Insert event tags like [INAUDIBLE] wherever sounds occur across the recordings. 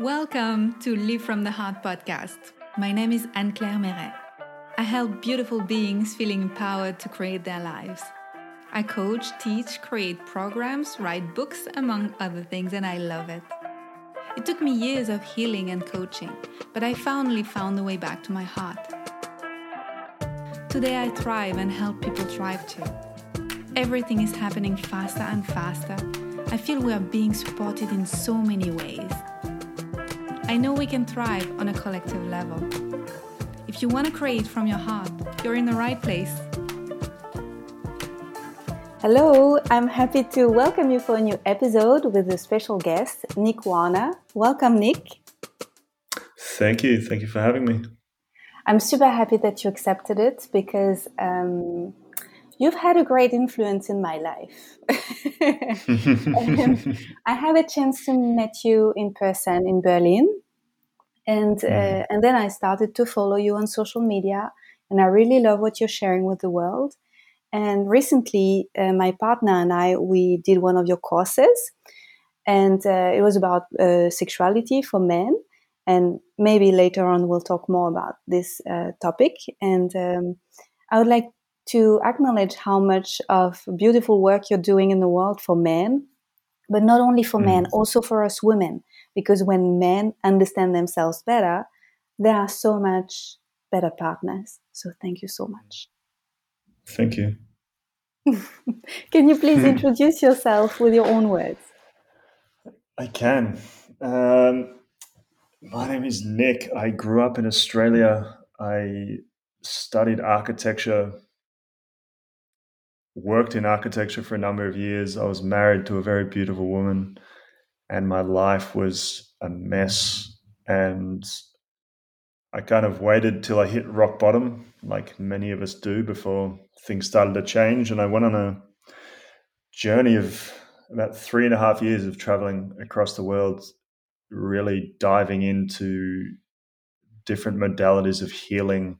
Welcome to Live from the Heart podcast. My name is Anne Claire Meret. I help beautiful beings feeling empowered to create their lives. I coach, teach, create programs, write books, among other things, and I love it. It took me years of healing and coaching, but I finally found the way back to my heart. Today I thrive and help people thrive too. Everything is happening faster and faster. I feel we are being supported in so many ways. I know we can thrive on a collective level. If you want to create from your heart, you're in the right place. Hello, I'm happy to welcome you for a new episode with a special guest, Nick Warner. Welcome, Nick. Thank you. Thank you for having me. I'm super happy that you accepted it because um, you've had a great influence in my life. [LAUGHS] I had a chance to meet you in person in Berlin, and uh, mm. and then I started to follow you on social media, and I really love what you're sharing with the world. And recently, uh, my partner and I we did one of your courses, and uh, it was about uh, sexuality for men. And maybe later on we'll talk more about this uh, topic. And um, I would like to acknowledge how much of beautiful work you're doing in the world for men, but not only for mm. men, also for us women. Because when men understand themselves better, they are so much better partners. So thank you so much. Thank you. [LAUGHS] can you please [LAUGHS] introduce yourself with your own words? I can. Um, my name is Nick. I grew up in Australia. I studied architecture worked in architecture for a number of years. I was married to a very beautiful woman, and my life was a mess. And I kind of waited till I hit rock bottom, like many of us do, before things started to change. And I went on a journey of about three and a half years of traveling across the world, really diving into different modalities of healing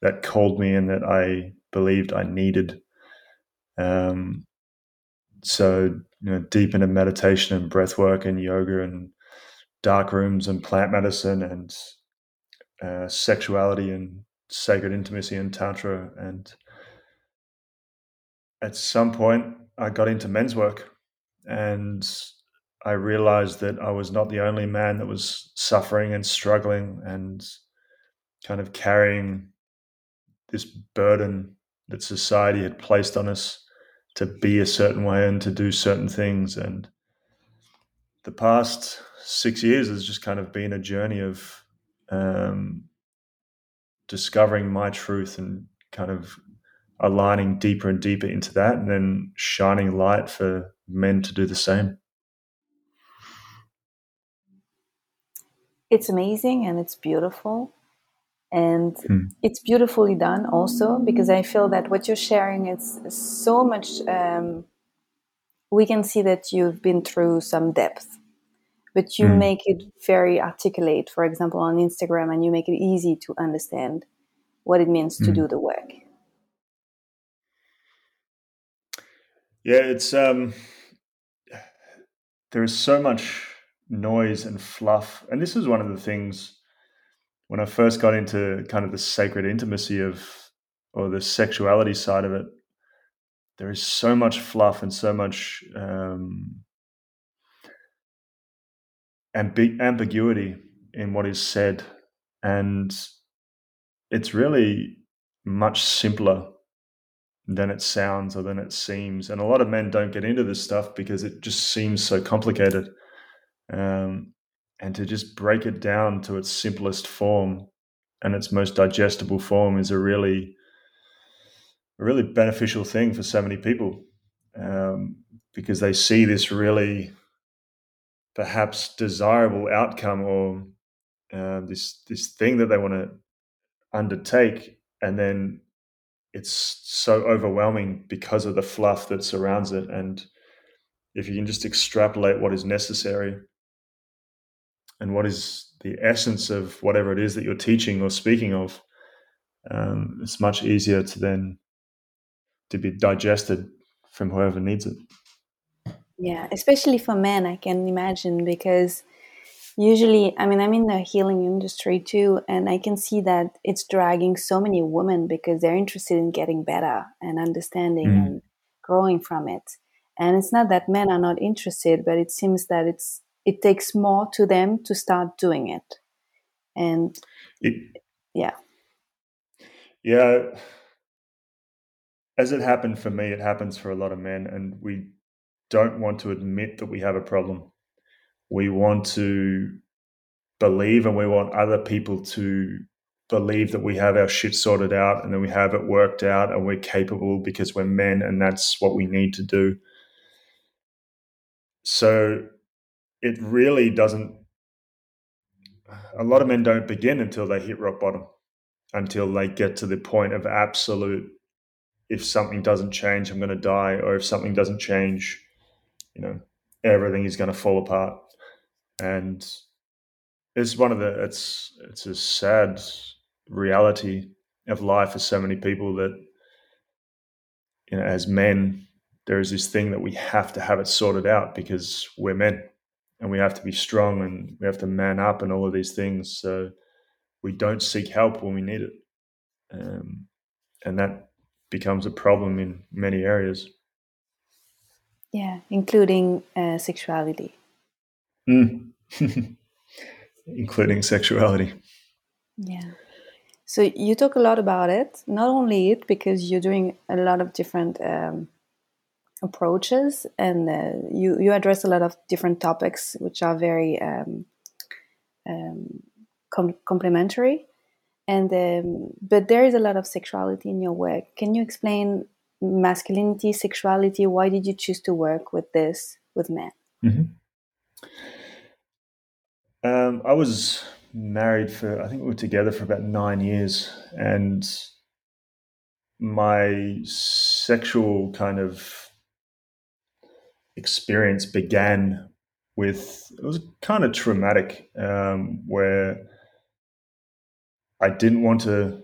that called me and that I believed I needed. Um, so you know, deep into meditation and breath work and yoga and dark rooms and plant medicine and uh, sexuality and sacred intimacy and tantra. And at some point I got into men's work and I realized that I was not the only man that was suffering and struggling and kind of carrying this burden that society had placed on us to be a certain way and to do certain things. And the past six years has just kind of been a journey of um, discovering my truth and kind of aligning deeper and deeper into that, and then shining light for men to do the same. It's amazing and it's beautiful and hmm. it's beautifully done also because i feel that what you're sharing is so much um, we can see that you've been through some depth but you hmm. make it very articulate for example on instagram and you make it easy to understand what it means to hmm. do the work yeah it's um there's so much noise and fluff and this is one of the things when I first got into kind of the sacred intimacy of or the sexuality side of it, there is so much fluff and so much um, ambi- ambiguity in what is said, and it's really much simpler than it sounds or than it seems. And a lot of men don't get into this stuff because it just seems so complicated. Um, and to just break it down to its simplest form and its most digestible form is a really a really beneficial thing for so many people um, because they see this really perhaps desirable outcome or uh, this this thing that they want to undertake and then it's so overwhelming because of the fluff that surrounds it. And if you can just extrapolate what is necessary and what is the essence of whatever it is that you're teaching or speaking of, um, it's much easier to then to be digested from whoever needs it. Yeah, especially for men, I can imagine because usually i mean i'm in the healing industry too and i can see that it's dragging so many women because they're interested in getting better and understanding mm. and growing from it and it's not that men are not interested but it seems that it's it takes more to them to start doing it. And it, yeah. Yeah. As it happened for me it happens for a lot of men and we don't want to admit that we have a problem. We want to believe and we want other people to believe that we have our shit sorted out and that we have it worked out and we're capable because we're men and that's what we need to do. So it really doesn't, a lot of men don't begin until they hit rock bottom, until they get to the point of absolute, if something doesn't change, I'm going to die, or if something doesn't change, you know, everything is going to fall apart. And it's one of the it's it's a sad reality of life for so many people that you know as men there is this thing that we have to have it sorted out because we're men and we have to be strong and we have to man up and all of these things so we don't seek help when we need it um, and that becomes a problem in many areas yeah including uh, sexuality mm. [LAUGHS] including sexuality. Yeah. So you talk a lot about it, not only it, because you're doing a lot of different um, approaches and uh, you, you address a lot of different topics which are very um, um, com- complementary. And um, but there is a lot of sexuality in your work. Can you explain masculinity, sexuality? Why did you choose to work with this with men? Mm-hmm. Um, I was married for, I think we were together for about nine years. And my sexual kind of experience began with, it was kind of traumatic, um, where I didn't want to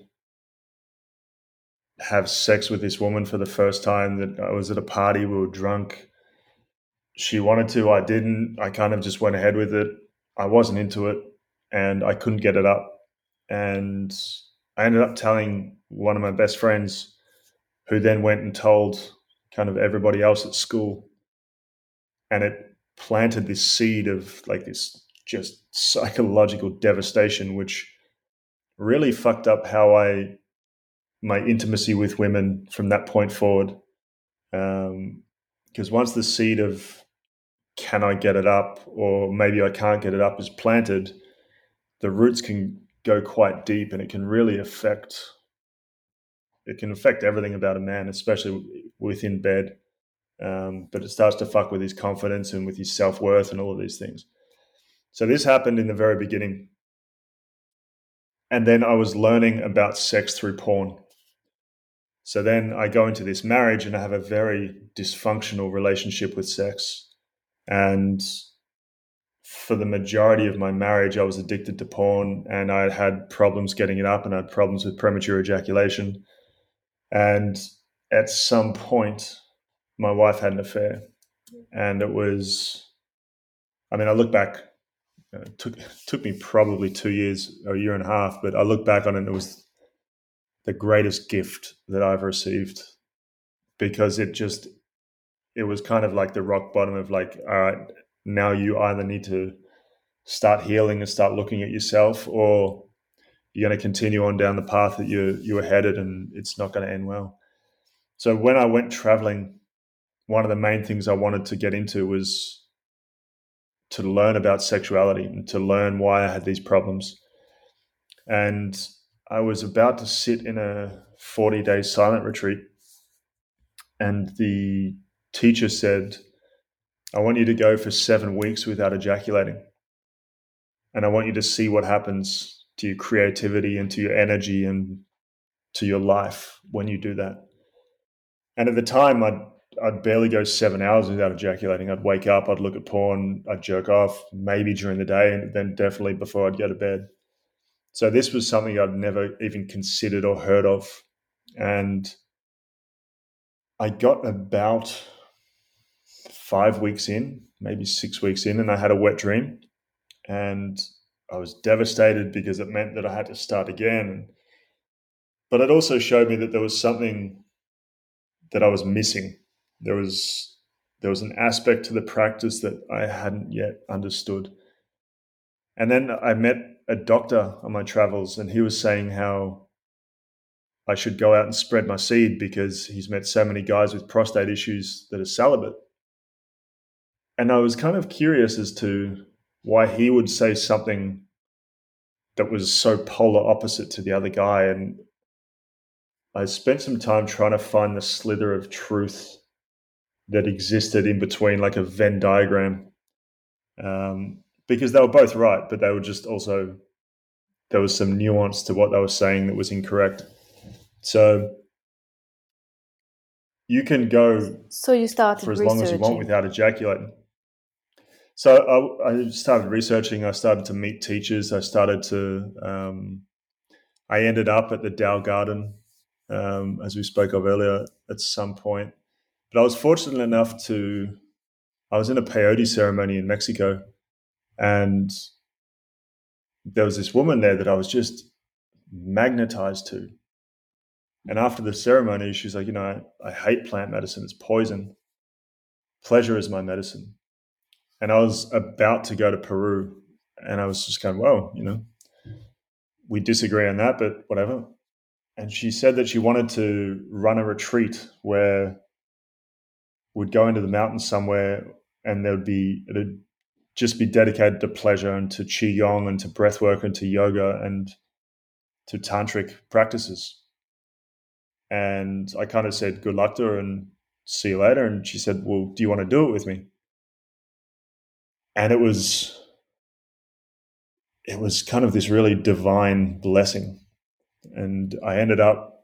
have sex with this woman for the first time that I was at a party, we were drunk. She wanted to, I didn't. I kind of just went ahead with it. I wasn't into it and I couldn't get it up. And I ended up telling one of my best friends, who then went and told kind of everybody else at school. And it planted this seed of like this just psychological devastation, which really fucked up how I, my intimacy with women from that point forward. Because um, once the seed of can I get it up or maybe I can't get it up is planted, the roots can go quite deep and it can really affect it can affect everything about a man, especially within bed. Um, but it starts to fuck with his confidence and with his self worth and all of these things. So this happened in the very beginning. And then I was learning about sex through porn. So then I go into this marriage and I have a very dysfunctional relationship with sex. And for the majority of my marriage, I was addicted to porn and I had problems getting it up and I had problems with premature ejaculation. And at some point, my wife had an affair. And it was, I mean, I look back, uh, it took, it took me probably two years, or a year and a half, but I look back on it and it was the greatest gift that I've received because it just it was kind of like the rock bottom of like, all right, now you either need to start healing and start looking at yourself, or you're going to continue on down the path that you you were headed, and it's not going to end well. So when I went traveling, one of the main things I wanted to get into was to learn about sexuality and to learn why I had these problems. And I was about to sit in a 40 day silent retreat. And the teacher said, I want you to go for seven weeks without ejaculating. And I want you to see what happens to your creativity and to your energy and to your life when you do that. And at the time, I'd, I'd barely go seven hours without ejaculating. I'd wake up, I'd look at porn, I'd jerk off, maybe during the day, and then definitely before I'd go to bed. So this was something I'd never even considered or heard of. And I got about five weeks in, maybe six weeks in, and I had a wet dream. and I was devastated because it meant that I had to start again. But it also showed me that there was something that I was missing. There was there was an aspect to the practice that I hadn't yet understood. And then I met a doctor on my travels, and he was saying how I should go out and spread my seed because he's met so many guys with prostate issues that are celibate. And I was kind of curious as to why he would say something that was so polar opposite to the other guy. And I spent some time trying to find the slither of truth that existed in between, like a Venn diagram, um, because they were both right, but they were just also there was some nuance to what they were saying that was incorrect. So you can go. So you started for as long as you want without ejaculating. So I, I, started researching. I started to meet teachers. I started to. Um, I ended up at the Tao Garden, um, as we spoke of earlier, at some point. But I was fortunate enough to. I was in a peyote ceremony in Mexico, and there was this woman there that I was just magnetized to. And after the ceremony, she's like, you know, I, I hate plant medicine; it's poison. Pleasure is my medicine and I was about to go to Peru, and I was just going, "Well, you know, we disagree on that, but whatever." And she said that she wanted to run a retreat where we'd go into the mountains somewhere, and there would be it'd just be dedicated to pleasure and to qigong and to breath work and to yoga and to tantric practices. And I kind of said, "Good luck to her," and see you later. And she said, "Well, do you want to do it with me?" and it was it was kind of this really divine blessing and i ended up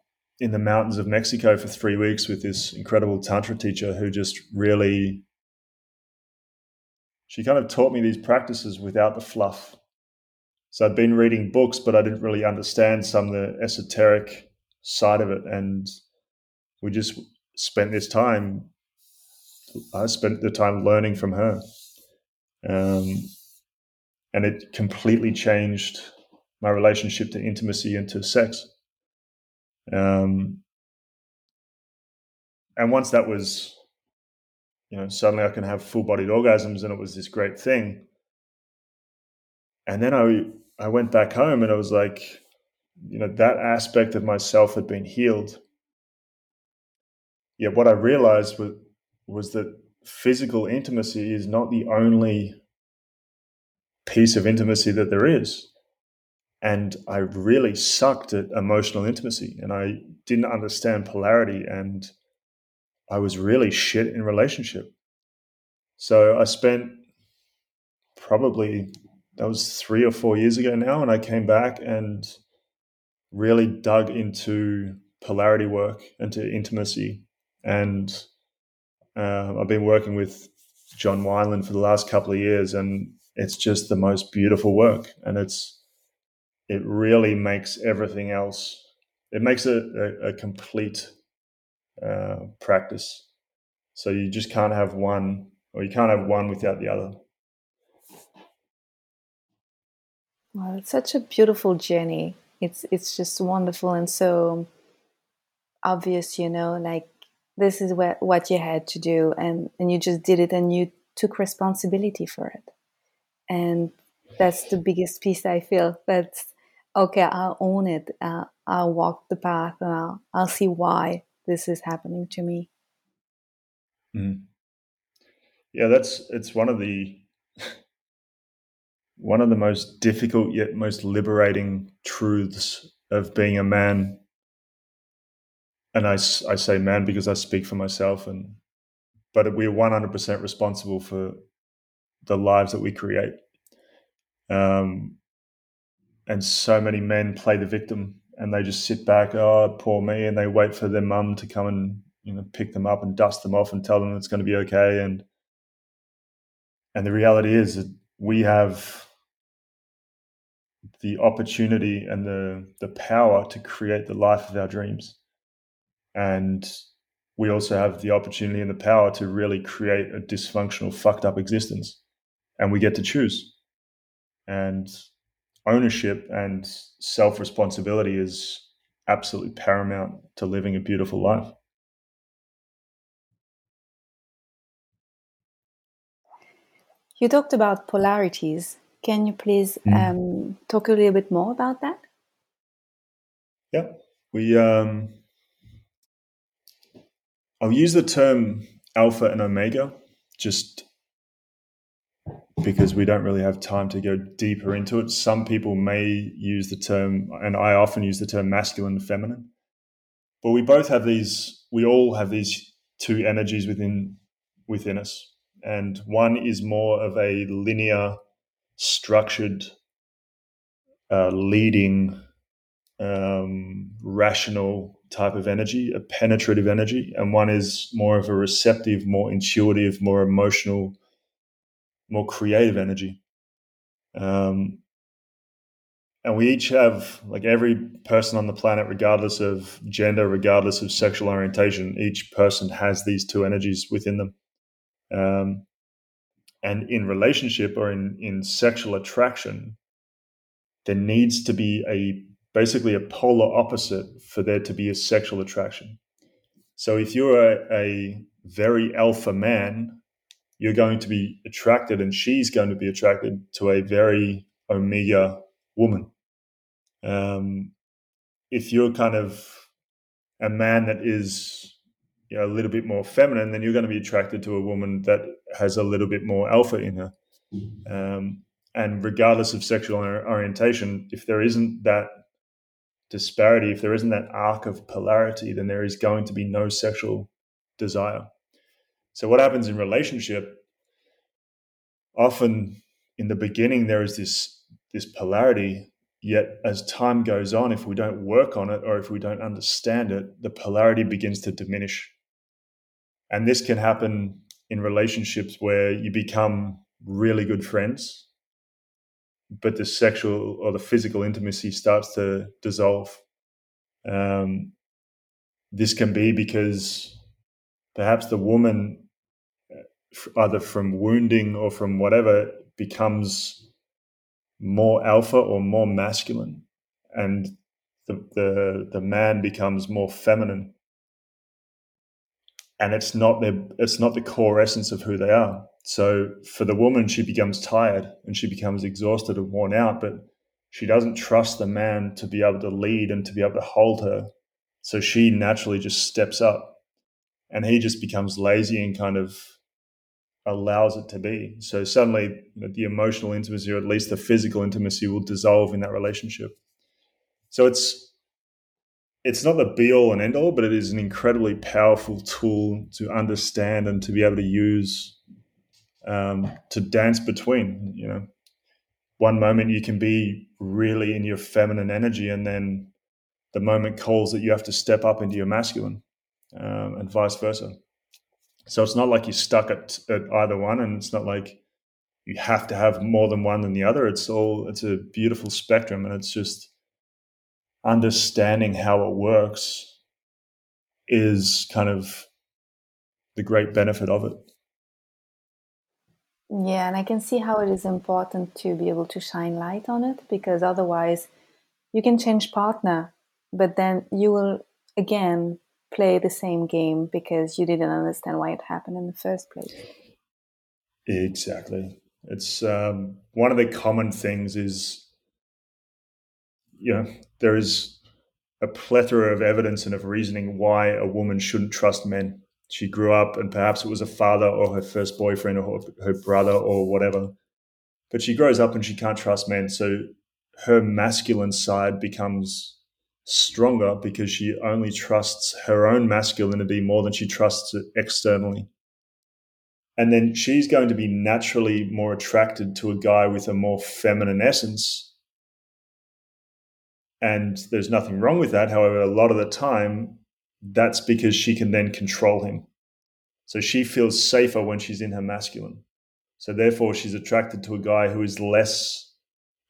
in the mountains of mexico for three weeks with this incredible tantra teacher who just really she kind of taught me these practices without the fluff. So i'd been reading books but i didn't really understand some of the esoteric side of it. And we just spent this time i spent the time learning from her. Um, and it completely changed my relationship to intimacy and to sex. Um, and once that was, you know, suddenly I can have full bodied orgasms, and it was this great thing. And then I I went back home, and I was like, you know, that aspect of myself had been healed. Yet what I realized was was that physical intimacy is not the only piece of intimacy that there is. And I really sucked at emotional intimacy and I didn't understand polarity and I was really shit in relationship. So I spent probably, that was three or four years ago now, and I came back and really dug into polarity work into intimacy. And uh, I've been working with John Wineland for the last couple of years, and it's just the most beautiful work, and it's it really makes everything else. It makes a, a, a complete uh, practice. So you just can't have one, or you can't have one without the other. Well, it's such a beautiful journey. It's it's just wonderful and so obvious, you know, like this is what what you had to do and and you just did it and you took responsibility for it and that's the biggest piece i feel that's okay i'll own it uh, i'll walk the path and I'll, I'll see why this is happening to me mm. yeah that's it's one of the one of the most difficult yet most liberating truths of being a man and I, I say man because I speak for myself and but we're 100% responsible for the lives that we create. Um, and so many men play the victim and they just sit back, oh, poor me, and they wait for their mum to come and you know pick them up and dust them off and tell them it's going to be okay. And and the reality is that we have the opportunity and the the power to create the life of our dreams. And we also have the opportunity and the power to really create a dysfunctional, fucked up existence and we get to choose. and ownership and self responsibility is absolutely paramount to living a beautiful life. You talked about polarities. Can you please mm. um, talk a little bit more about that? Yeah, we. Um, I'll use the term alpha and omega just because we don't really have time to go deeper into it. Some people may use the term, and I often use the term masculine and feminine. But we both have these. We all have these two energies within within us, and one is more of a linear, structured, uh, leading, um, rational type of energy, a penetrative energy, and one is more of a receptive, more intuitive, more emotional more creative energy. Um, and we each have, like every person on the planet, regardless of gender, regardless of sexual orientation, each person has these two energies within them. Um, and in relationship or in, in sexual attraction, there needs to be a basically a polar opposite for there to be a sexual attraction. So if you're a, a very alpha man you're going to be attracted and she's going to be attracted to a very omega woman. Um, if you're kind of a man that is you know, a little bit more feminine, then you're going to be attracted to a woman that has a little bit more alpha in her. Um, and regardless of sexual orientation, if there isn't that disparity, if there isn't that arc of polarity, then there is going to be no sexual desire. So what happens in relationship? Often in the beginning there is this this polarity, yet as time goes on, if we don't work on it or if we don't understand it, the polarity begins to diminish. And this can happen in relationships where you become really good friends, but the sexual or the physical intimacy starts to dissolve. Um, this can be because perhaps the woman either from wounding or from whatever becomes more alpha or more masculine and the, the the man becomes more feminine. And it's not the it's not the core essence of who they are. So for the woman she becomes tired and she becomes exhausted and worn out but she doesn't trust the man to be able to lead and to be able to hold her. So she naturally just steps up and he just becomes lazy and kind of allows it to be. So suddenly, you know, the emotional intimacy, or at least the physical intimacy, will dissolve in that relationship. So it's it's not the be all and end all, but it is an incredibly powerful tool to understand and to be able to use um, to dance between. You know, one moment you can be really in your feminine energy, and then the moment calls that you have to step up into your masculine, um, and vice versa. So it's not like you're stuck at, at either one, and it's not like you have to have more than one than the other. It's all it's a beautiful spectrum, and it's just understanding how it works is kind of the great benefit of it. Yeah, and I can see how it is important to be able to shine light on it because otherwise you can change partner, but then you will again play the same game because you didn't understand why it happened in the first place. Exactly. It's um, one of the common things is, you know, there is a plethora of evidence and of reasoning why a woman shouldn't trust men. She grew up, and perhaps it was a father or her first boyfriend or her brother or whatever. But she grows up and she can't trust men. So her masculine side becomes stronger because she only trusts her own masculinity more than she trusts it externally. And then she's going to be naturally more attracted to a guy with a more feminine essence. And there's nothing wrong with that. However, a lot of the time, that's because she can then control him. So she feels safer when she's in her masculine. So therefore, she's attracted to a guy who is less,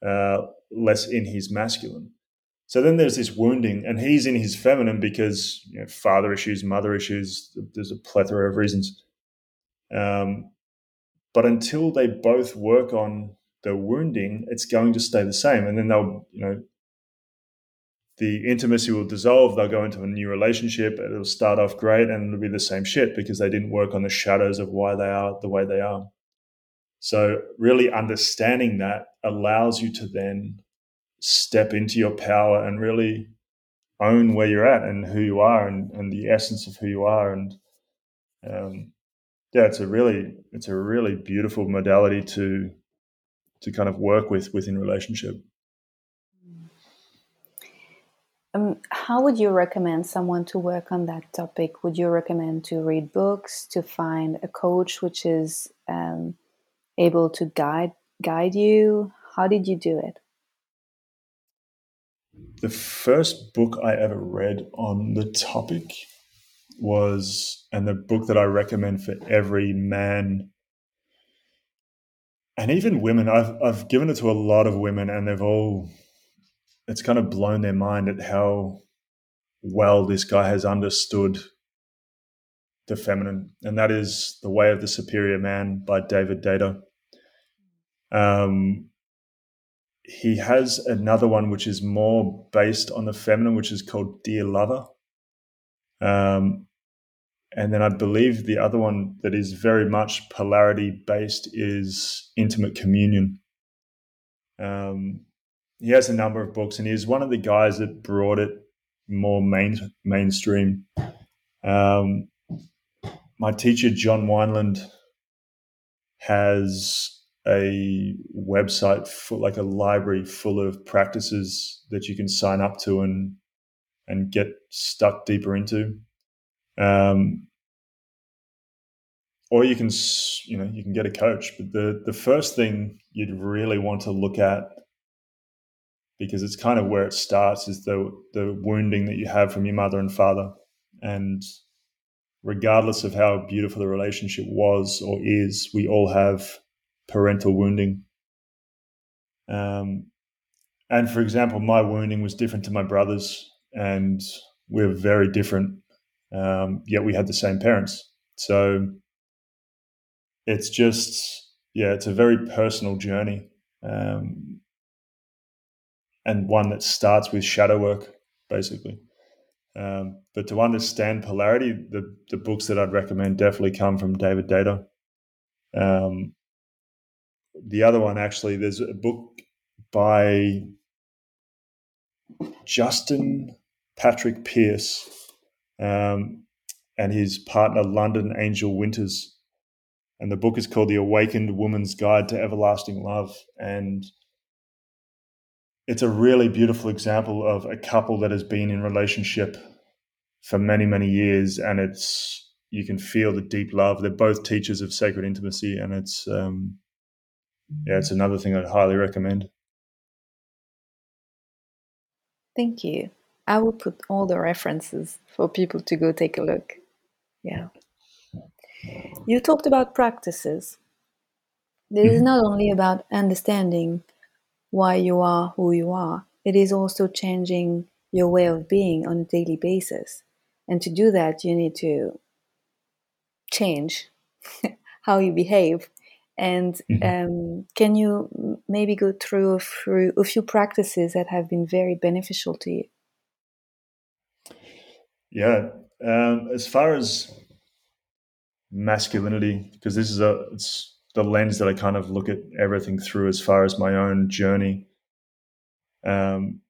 uh, less in his masculine. So then there's this wounding, and he's in his feminine because you know, father issues, mother issues. There's a plethora of reasons. Um, but until they both work on the wounding, it's going to stay the same. And then they'll, you know, the intimacy will dissolve. They'll go into a new relationship. It'll start off great and it'll be the same shit because they didn't work on the shadows of why they are the way they are. So, really understanding that allows you to then step into your power and really own where you're at and who you are and, and the essence of who you are. And um, yeah, it's a really it's a really beautiful modality to to kind of work with within relationship. Um, how would you recommend someone to work on that topic? Would you recommend to read books, to find a coach which is um, able to guide guide you? How did you do it? The first book I ever read on the topic was, and the book that I recommend for every man and even women. I've I've given it to a lot of women, and they've all it's kind of blown their mind at how well this guy has understood the feminine, and that is The Way of the Superior Man by David Deida. Um, he has another one which is more based on the feminine, which is called Dear Lover. Um, and then I believe the other one that is very much polarity based is Intimate Communion. Um, he has a number of books, and he's one of the guys that brought it more main mainstream. Um, my teacher John Wineland has a website for like a library full of practices that you can sign up to and and get stuck deeper into. Um, or you can you know you can get a coach, but the the first thing you'd really want to look at because it's kind of where it starts is the the wounding that you have from your mother and father and regardless of how beautiful the relationship was or is we all have parental wounding um, and for example my wounding was different to my brother's and we're very different um, yet we had the same parents so it's just yeah it's a very personal journey um, and one that starts with shadow work, basically. Um, but to understand polarity, the, the books that I'd recommend definitely come from David Deida. Um, the other one, actually, there's a book by Justin Patrick Pierce um, and his partner, London Angel Winters. And the book is called The Awakened Woman's Guide to Everlasting Love. And it's a really beautiful example of a couple that has been in relationship for many many years and it's you can feel the deep love they're both teachers of sacred intimacy and it's um yeah it's another thing i'd highly recommend thank you i will put all the references for people to go take a look yeah you talked about practices this mm-hmm. is not only about understanding why you are who you are. It is also changing your way of being on a daily basis. And to do that, you need to change [LAUGHS] how you behave. And mm-hmm. um, can you maybe go through a, through a few practices that have been very beneficial to you? Yeah, um, as far as masculinity, because this is a it's the lens that I kind of look at everything through as far as my own journey. Um,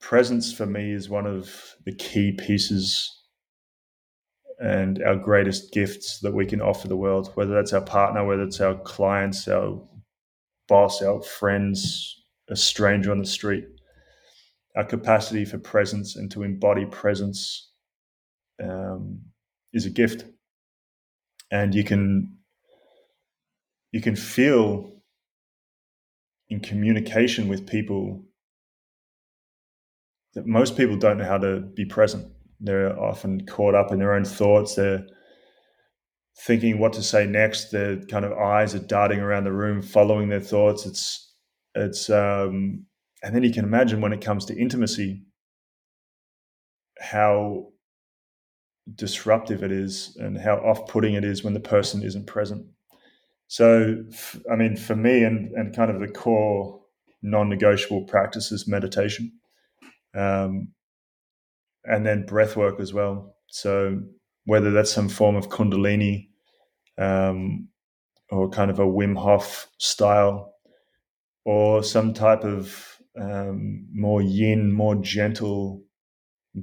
presence for me is one of the key pieces and our greatest gifts that we can offer the world, whether that's our partner, whether it's our clients, our boss, our friends, a stranger on the street. Our capacity for presence and to embody presence um, is a gift. And you can you can feel in communication with people that most people don't know how to be present. They're often caught up in their own thoughts. They're thinking what to say next. Their kind of eyes are darting around the room, following their thoughts. It's it's um, and then you can imagine when it comes to intimacy, how disruptive it is and how off-putting it is when the person isn't present. So, I mean, for me, and, and kind of the core non negotiable practice is meditation. Um, and then breath work as well. So, whether that's some form of Kundalini um, or kind of a Wim Hof style, or some type of um, more yin, more gentle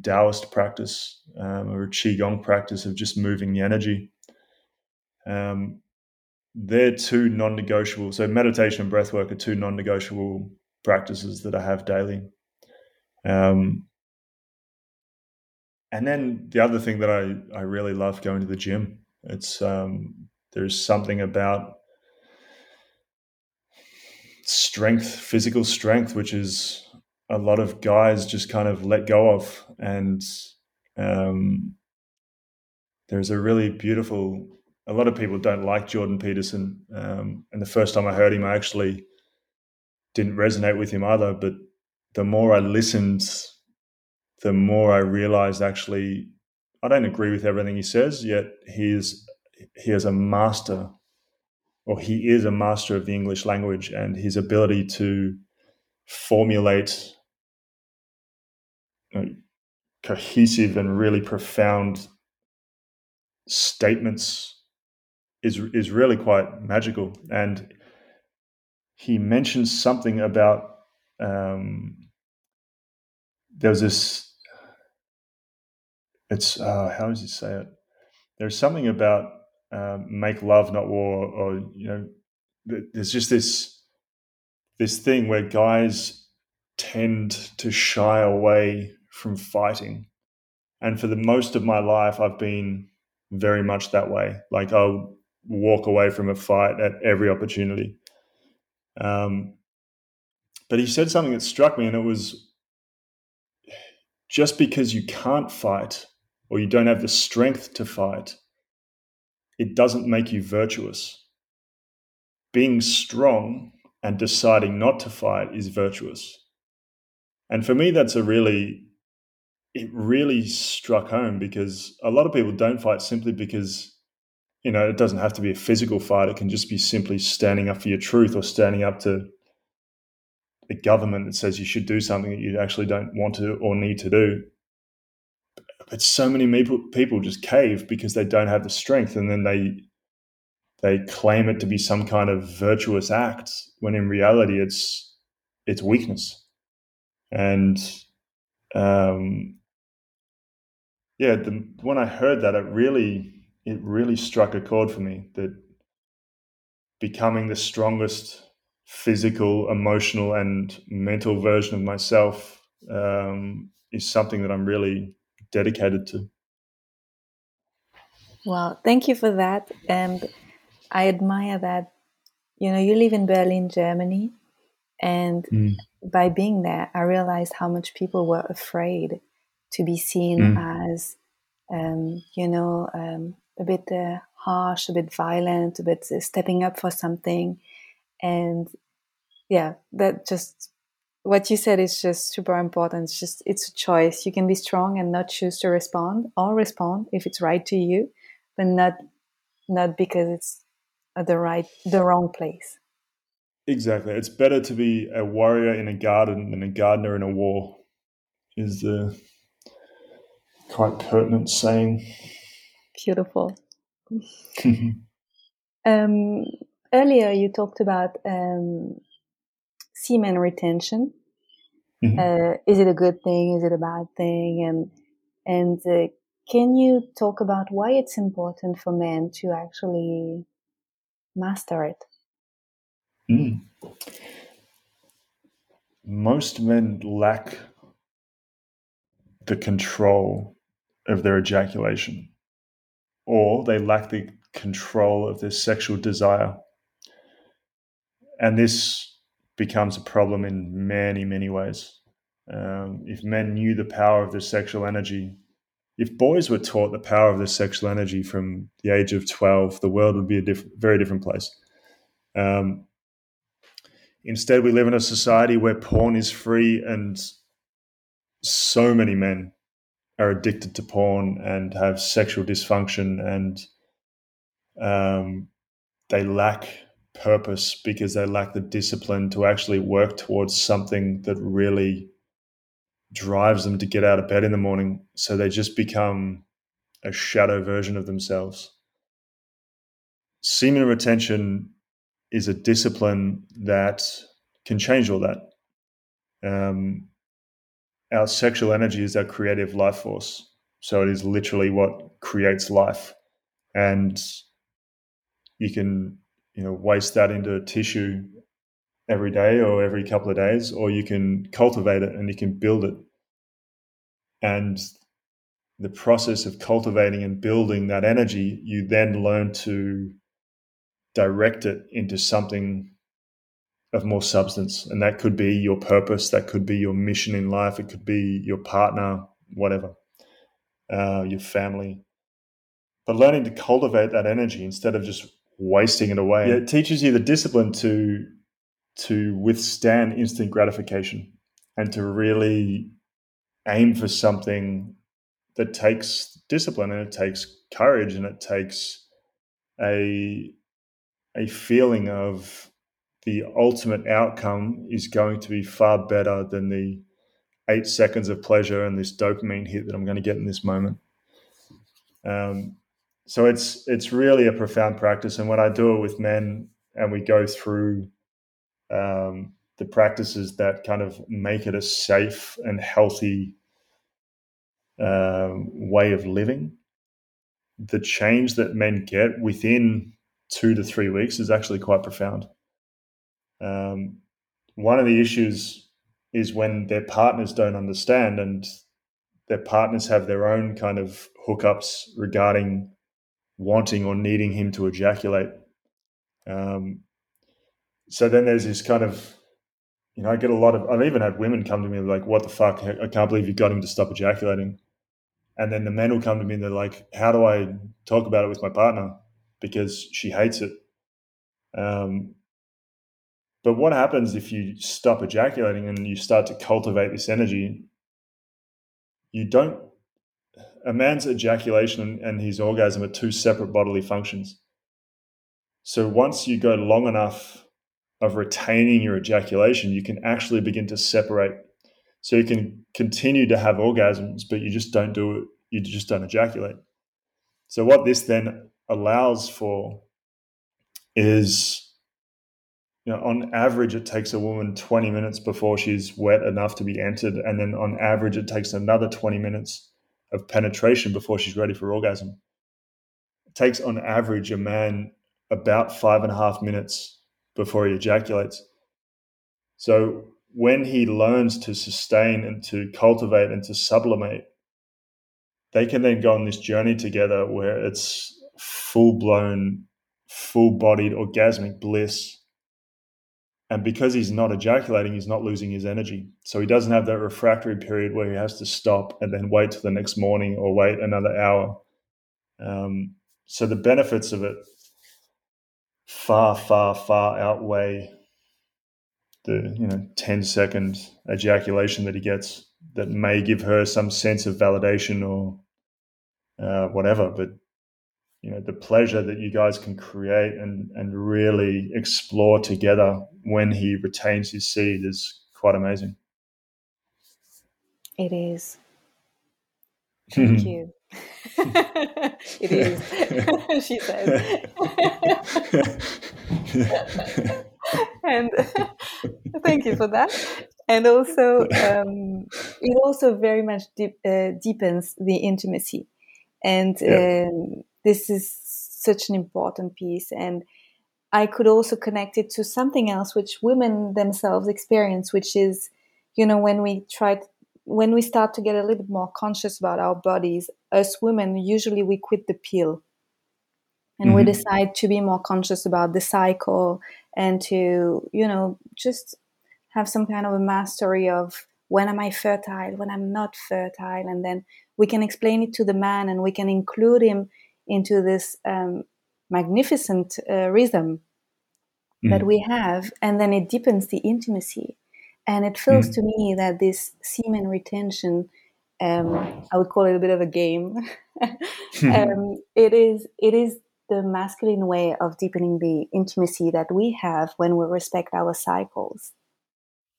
Taoist practice um, or a Qigong practice of just moving the energy. Um, they're two non-negotiable. So meditation and breath work are two non-negotiable practices that I have daily. Um, and then the other thing that I, I really love going to the gym. It's um, there's something about strength, physical strength, which is a lot of guys just kind of let go of. And um, there's a really beautiful a lot of people don't like Jordan Peterson. Um, and the first time I heard him, I actually didn't resonate with him either. But the more I listened, the more I realized actually I don't agree with everything he says, yet he is he is a master, or he is a master of the English language, and his ability to formulate you know, cohesive and really profound statements is is really quite magical. And he mentions something about um, was this. It's uh, how does he say it? There's something about um, make love, not war, or you know, there's just this this thing where guys tend to shy away from fighting. And for the most of my life, I've been very much that way. Like I'll walk away from a fight at every opportunity. Um, but he said something that struck me, and it was just because you can't fight or you don't have the strength to fight, it doesn't make you virtuous. Being strong and deciding not to fight is virtuous. And for me, that's a really, it really struck home because a lot of people don't fight simply because you know, it doesn't have to be a physical fight. It can just be simply standing up for your truth or standing up to a government that says you should do something that you actually don't want to or need to do. But so many people people just cave because they don't have the strength, and then they they claim it to be some kind of virtuous act when in reality it's it's weakness. And um, yeah, the, when I heard that, it really it really struck a chord for me that becoming the strongest physical, emotional, and mental version of myself um, is something that I'm really dedicated to. Well, thank you for that. And I admire that, you know, you live in Berlin, Germany. And mm. by being there, I realized how much people were afraid to be seen mm. as, um, you know, um, a bit uh, harsh, a bit violent, a bit uh, stepping up for something. And yeah, that just what you said is just super important. It's just it's a choice. You can be strong and not choose to respond, or respond if it's right to you, but not not because it's at the right the wrong place. Exactly. It's better to be a warrior in a garden than a gardener in a war. Is the quite pertinent saying. Beautiful. [LAUGHS] um, earlier, you talked about um, semen retention. Mm-hmm. Uh, is it a good thing? Is it a bad thing? And and uh, can you talk about why it's important for men to actually master it? Mm. Most men lack the control of their ejaculation or they lack the control of their sexual desire. And this becomes a problem in many, many ways. Um, if men knew the power of their sexual energy, if boys were taught the power of their sexual energy from the age of 12, the world would be a diff- very different place. Um, instead, we live in a society where porn is free and so many men are addicted to porn and have sexual dysfunction and um, they lack purpose because they lack the discipline to actually work towards something that really drives them to get out of bed in the morning. So they just become a shadow version of themselves. Semen retention is a discipline that can change all that. Um, our sexual energy is our creative life force. So it is literally what creates life. And you can, you know, waste that into tissue every day or every couple of days, or you can cultivate it and you can build it. And the process of cultivating and building that energy, you then learn to direct it into something of more substance. And that could be your purpose, that could be your mission in life, it could be your partner, whatever, uh, your family. But learning to cultivate that energy instead of just wasting it away, it teaches you the discipline to to withstand instant gratification and to really aim for something that takes discipline and it takes courage and it takes a a feeling of the ultimate outcome is going to be far better than the eight seconds of pleasure and this dopamine hit that I'm going to get in this moment. Um, so it's it's really a profound practice, and when I do it with men and we go through um, the practices that kind of make it a safe and healthy uh, way of living, the change that men get within two to three weeks is actually quite profound. Um, one of the issues is when their partners don't understand and their partners have their own kind of hookups regarding wanting or needing him to ejaculate. Um, so then there's this kind of, you know, I get a lot of, I've even had women come to me like, what the fuck? I can't believe you got him to stop ejaculating. And then the men will come to me and they're like, how do I talk about it with my partner? Because she hates it. Um, but what happens if you stop ejaculating and you start to cultivate this energy? You don't, a man's ejaculation and his orgasm are two separate bodily functions. So once you go long enough of retaining your ejaculation, you can actually begin to separate. So you can continue to have orgasms, but you just don't do it, you just don't ejaculate. So what this then allows for is you know, on average, it takes a woman 20 minutes before she's wet enough to be entered. And then on average, it takes another 20 minutes of penetration before she's ready for orgasm. It takes, on average, a man about five and a half minutes before he ejaculates. So when he learns to sustain and to cultivate and to sublimate, they can then go on this journey together where it's full blown, full bodied orgasmic bliss and because he's not ejaculating, he's not losing his energy. So he doesn't have that refractory period where he has to stop and then wait till the next morning or wait another hour. Um, so the benefits of it far, far, far outweigh the you know 10 second ejaculation that he gets that may give her some sense of validation or uh, whatever. But you know the pleasure that you guys can create and and really explore together when he retains his seed is quite amazing. It is. [LAUGHS] Thank you. [LAUGHS] It is [LAUGHS] she says. And thank you for that. And also um, it also very much deep, uh, deepens the intimacy. And yeah. um, this is such an important piece and i could also connect it to something else which women themselves experience which is you know when we try to, when we start to get a little bit more conscious about our bodies as women usually we quit the pill and mm-hmm. we decide to be more conscious about the cycle and to you know just have some kind of a mastery of when am i fertile when i'm not fertile and then we can explain it to the man and we can include him into this um, magnificent uh, rhythm mm. that we have, and then it deepens the intimacy. And it feels mm. to me that this semen retention, um, I would call it a bit of a game. [LAUGHS] um, it is it is the masculine way of deepening the intimacy that we have when we respect our cycles.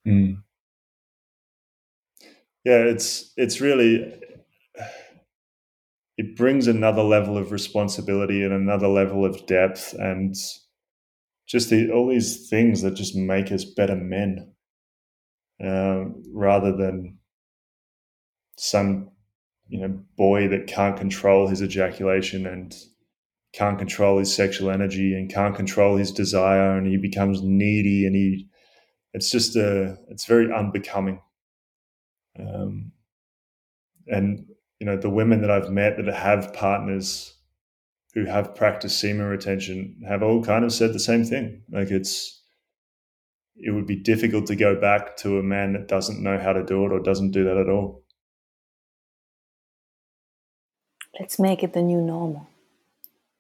Mm. Yeah, it's it's really it brings another level of responsibility and another level of depth and just the, all these things that just make us better men uh, rather than some you know boy that can't control his ejaculation and can't control his sexual energy and can't control his desire and he becomes needy and he it's just a it's very unbecoming. Um, and you know the women that i've met that have partners who have practiced semen retention have all kind of said the same thing like it's it would be difficult to go back to a man that doesn't know how to do it or doesn't do that at all let's make it the new normal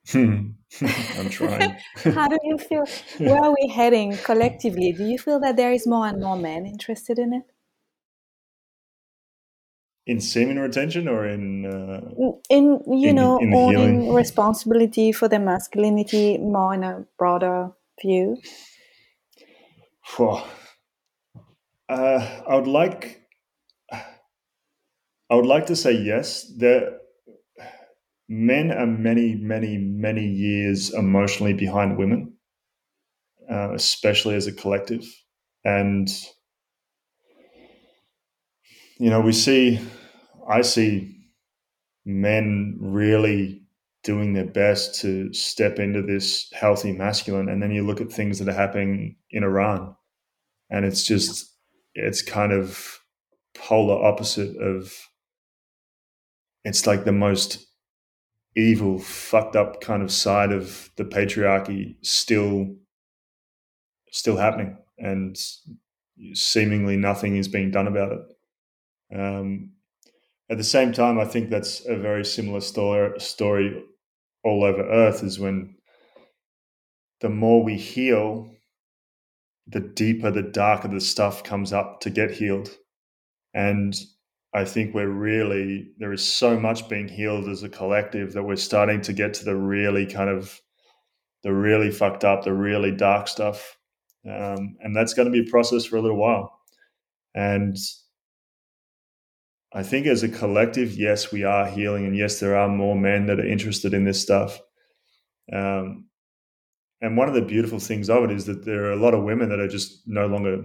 hmm. [LAUGHS] I'm trying. [LAUGHS] How do you feel? Where are we heading collectively? Do you feel that there is more and more men interested in it? In semen retention or in uh, in you in, know in owning responsibility for their masculinity more in a broader view? uh, I would like I would like to say yes. that men are many, many, many years emotionally behind women, uh, especially as a collective. And, you know, we see, I see men really doing their best to step into this healthy masculine. And then you look at things that are happening in Iran, and it's just, it's kind of polar opposite of, it's like the most evil, fucked up kind of side of the patriarchy still still happening, and seemingly nothing is being done about it. Um, at the same time, I think that's a very similar story, story all over Earth. Is when the more we heal, the deeper, the darker the stuff comes up to get healed, and I think we're really there is so much being healed as a collective that we're starting to get to the really kind of the really fucked up, the really dark stuff, um, and that's going to be a process for a little while. And I think as a collective, yes, we are healing, and yes, there are more men that are interested in this stuff. Um, and one of the beautiful things of it is that there are a lot of women that are just no longer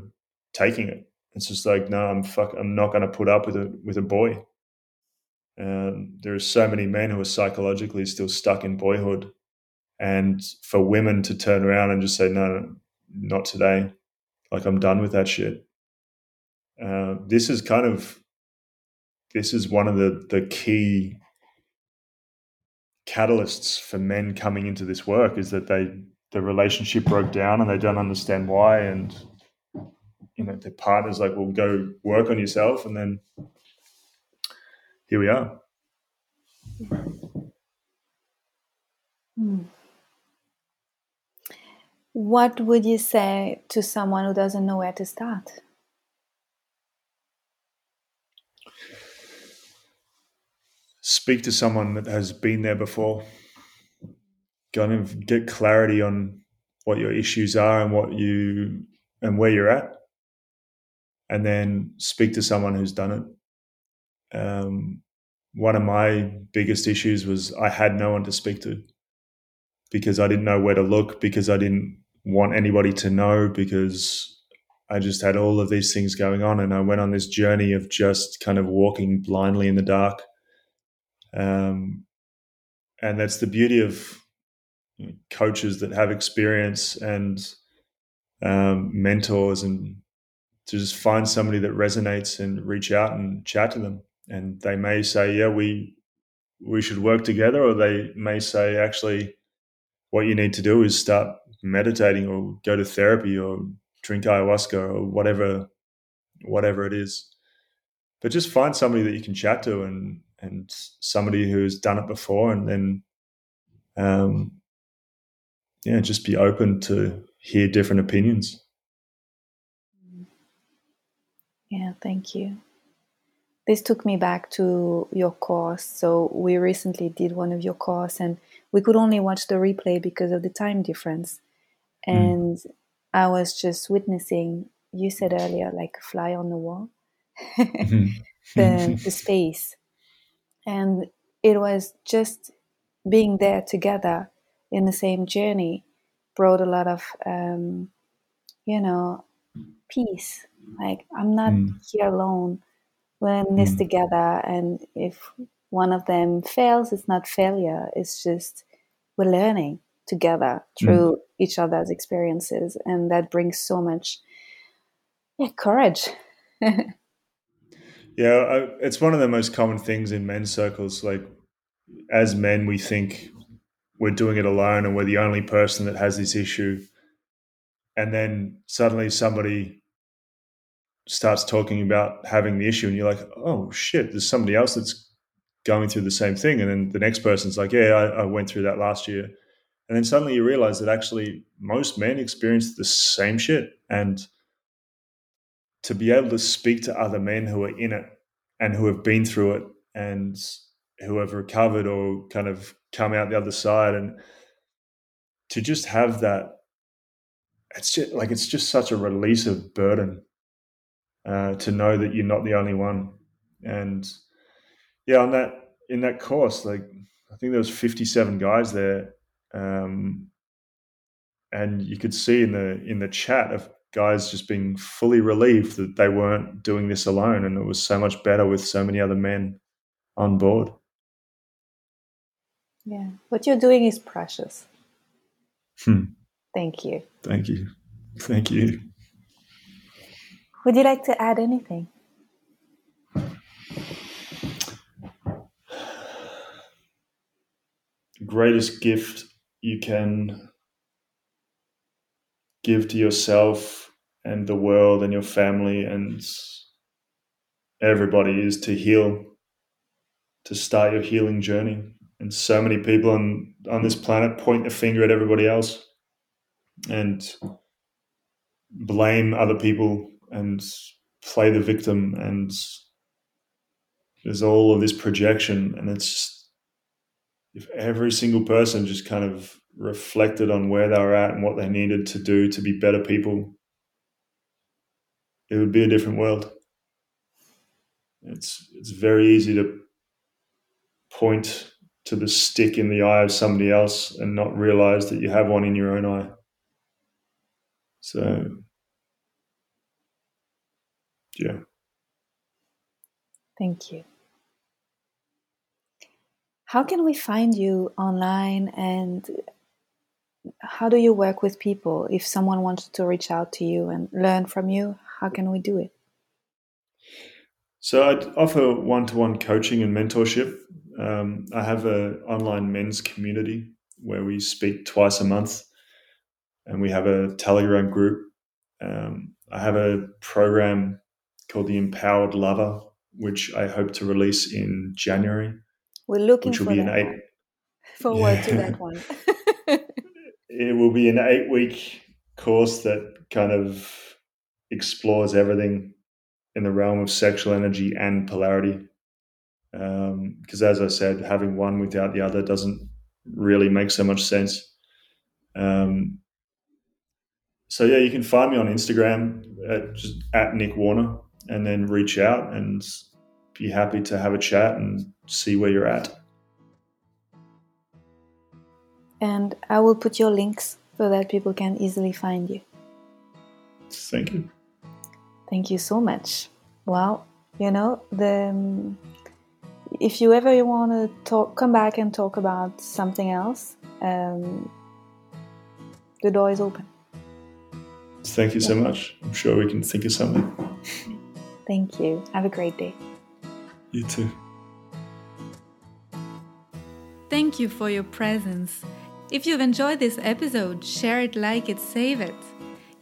taking it it's just like, no, I'm fuck, I'm not going to put up with a with a boy. Um, there are so many men who are psychologically still stuck in boyhood, and for women to turn around and just say, no, no not today, like I'm done with that shit. Uh, this is kind of this is one of the the key catalysts for men coming into this work is that they the relationship broke down and they don't understand why. And you know their partners like well go work on yourself and then here we are. Hmm. what would you say to someone who doesn't know where to start speak to someone that has been there before go and get clarity on what your issues are and what you and where you're at and then speak to someone who's done it. Um, one of my biggest issues was I had no one to speak to because I didn't know where to look, because I didn't want anybody to know, because I just had all of these things going on. And I went on this journey of just kind of walking blindly in the dark. Um, and that's the beauty of coaches that have experience and um, mentors and to just find somebody that resonates and reach out and chat to them. And they may say, yeah, we we should work together, or they may say, actually, what you need to do is start meditating or go to therapy or drink ayahuasca or whatever whatever it is. But just find somebody that you can chat to and and somebody who's done it before and then um yeah, just be open to hear different opinions. Yeah, thank you. this took me back to your course. So we recently did one of your course, and we could only watch the replay because of the time difference. Hmm. And mm. I was just witnessing. You said earlier, like a fly on the wall, [LAUGHS] mm-hmm. the, [LAUGHS] the space, and it was just being there together in the same journey brought a lot of um, you know peace like i'm not mm. here alone we're in this mm. together and if one of them fails it's not failure it's just we're learning together through mm. each other's experiences and that brings so much yeah courage [LAUGHS] yeah I, it's one of the most common things in men's circles like as men we think we're doing it alone and we're the only person that has this issue. And then suddenly somebody starts talking about having the issue and you're like oh shit there's somebody else that's going through the same thing. And then the next person's like yeah I, I went through that last year. And then suddenly you realize that actually most men experience the same shit and to be able to speak to other men who are in it and who have been through it and who have recovered or kind of come out the other side. And to just have that it's just like it's just such a release of burden uh, to know that you're not the only one. And yeah on that in that course like i think there was 57 guys there um, and you could see in the in the chat of guys just being fully relieved that they weren't doing this alone and it was so much better with so many other men on board yeah, what you're doing is precious. Hmm. Thank you. Thank you. Thank you. Would you like to add anything? greatest gift you can give to yourself and the world and your family and everybody is to heal, to start your healing journey. And so many people on on this planet point the finger at everybody else and blame other people and play the victim. And there's all of this projection and it's just, if every single person just kind of reflected on where they were at and what they needed to do to be better people it would be a different world it's it's very easy to point to the stick in the eye of somebody else and not realize that you have one in your own eye. So, yeah. Thank you. How can we find you online and how do you work with people? If someone wants to reach out to you and learn from you, how can we do it? So, I'd offer one to one coaching and mentorship um, I have an online men's community where we speak twice a month, and we have a Telegram group. Um, I have a program called the Empowered Lover, which I hope to release in January. We're looking which will be an eight. One. [LAUGHS] Forward yeah. to that one. [LAUGHS] it will be an eight-week course that kind of explores everything in the realm of sexual energy and polarity because um, as I said, having one without the other doesn't really make so much sense. Um, so yeah, you can find me on Instagram at just at Nick Warner, and then reach out and be happy to have a chat and see where you're at. And I will put your links so that people can easily find you. Thank you. Thank you so much. Well, you know the um, if you ever you want to talk, come back and talk about something else, um, the door is open. Thank you so much. I'm sure we can think of something. Thank you. Have a great day. You too. Thank you for your presence. If you've enjoyed this episode, share it, like it, save it.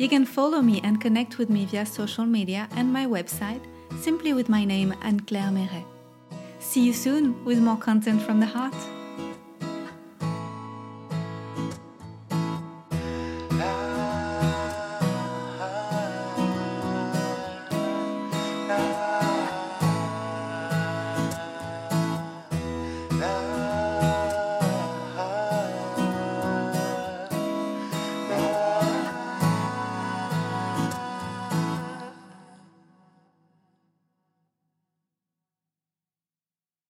You can follow me and connect with me via social media and my website, simply with my name, Anne Claire Meret. See you soon with more content from the heart.